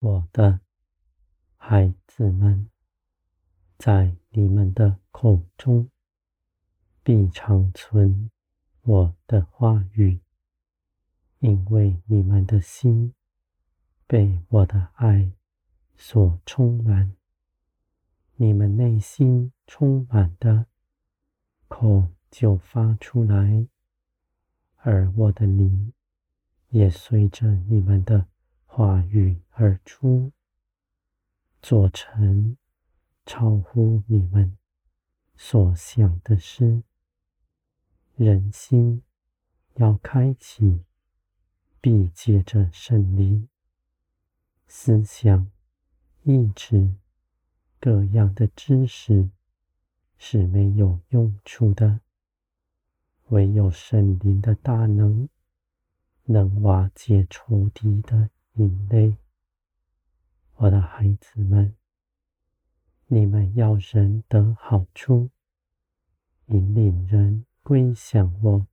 我的孩子们，在你们的口中必常存我的话语，因为你们的心被我的爱所充满。你们内心充满的，口就发出来，而我的灵也随着你们的话语而出，做成超乎你们所想的事。人心要开启，必借着圣灵，思想、意志。各样的知识是没有用处的，唯有圣灵的大能能瓦解仇敌的营垒。我的孩子们，你们要人得好处，引领人归向我，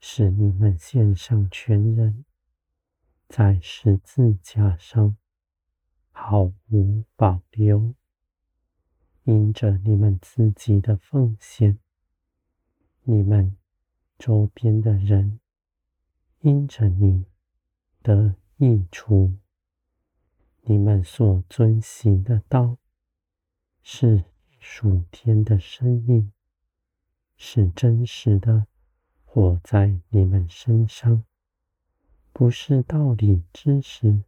使你们献上全人，在十字架上。毫无保留，因着你们自己的奉献，你们周边的人因着你得益处。你们所遵行的道是属天的生命，是真实的活在你们身上，不是道理知识。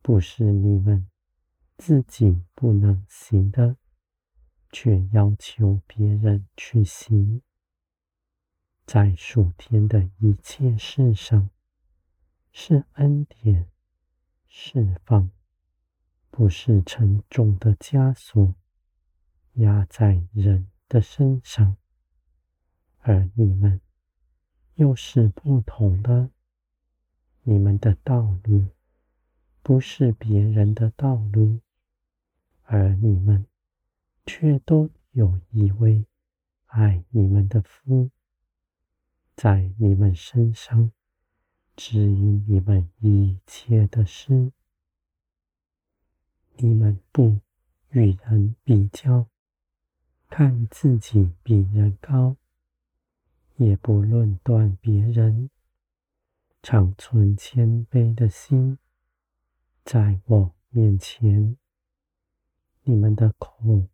不是你们自己不能行的，却要求别人去行。在属天的一切事上，是恩典释放，不是沉重的枷锁压在人的身上。而你们又是不同的，你们的道路。不是别人的道路，而你们却都有一位爱你们的父，在你们身上指引你们一切的事。你们不与人比较，看自己比人高，也不论断别人，常存谦卑的心。在我面前，你们的口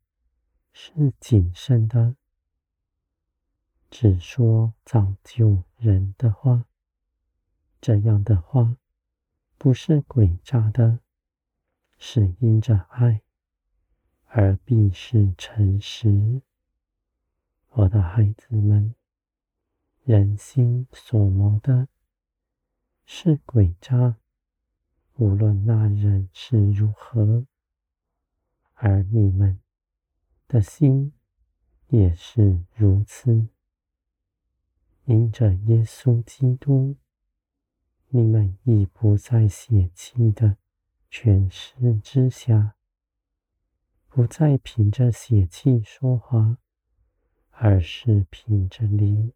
是谨慎的，只说造就人的话。这样的话不是诡诈的，是因着爱，而必是诚实。我的孩子们，人心所谋的是诡诈。无论那人是如何，而你们的心也是如此。因着耶稣基督，你们已不在血气的权势之下，不再凭着血气说话，而是凭着灵，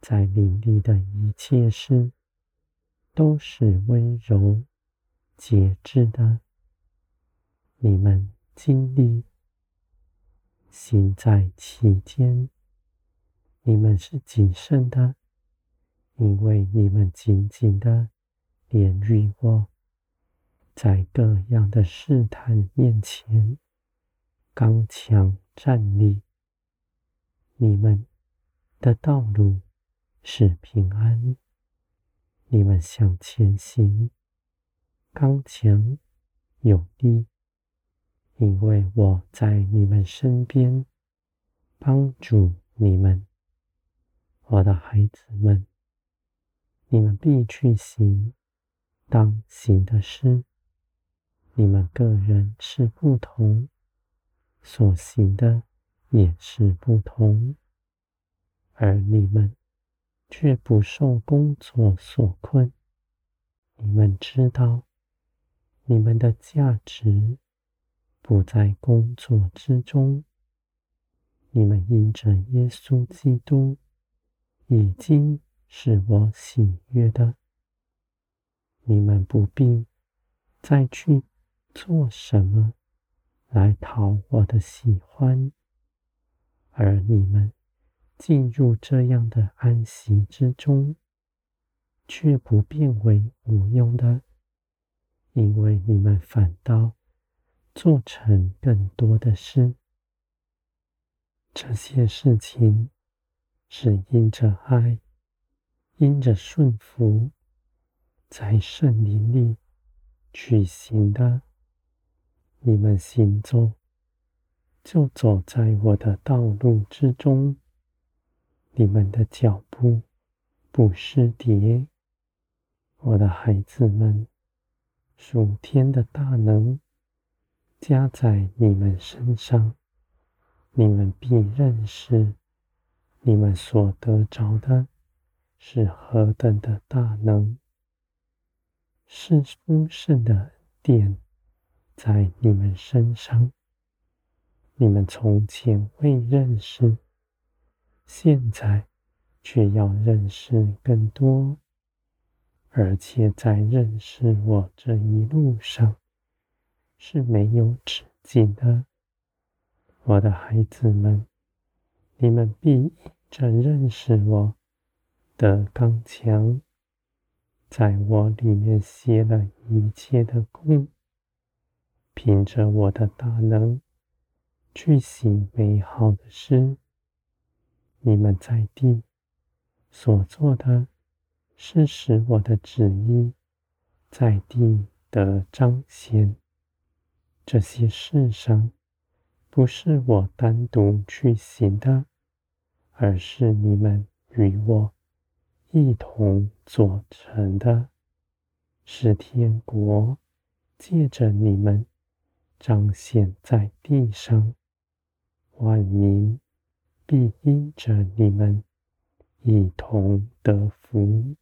在灵里的一切事。都是温柔、节制的。你们经历行在其间，你们是谨慎的，因为你们紧紧的连于我，在各样的试探面前刚强站立。你们的道路是平安。你们向前行，刚强有力，因为我在你们身边，帮助你们，我的孩子们。你们必去行当行的事。你们个人是不同，所行的也是不同，而你们。却不受工作所困。你们知道，你们的价值不在工作之中。你们因着耶稣基督，已经是我喜悦的。你们不必再去做什么来讨我的喜欢，而你们进入这样的安息之中，却不变为无用的，因为你们反倒做成更多的事。这些事情是因着爱，因着顺服，在圣灵里去行的。你们行走，就走在我的道路之中。你们的脚步不失跌。我的孩子们，属天的大能加在你们身上。你们必认识，你们所得着的是何等的大能，是丰盛的点在你们身上。你们从前未认识，现在却要认识更多，而且在认识我这一路上是没有止境的。我的孩子们，你们必着认识我的刚强，在我里面歇了一切的功，凭着我的大能去行美好的事。你们在地所做的，是使我的旨意在地得彰显。这些事上。不是我单独去行的，而是你们与我一同做成的，是天国借着你们彰显在地上，万民必因着你们一同得福。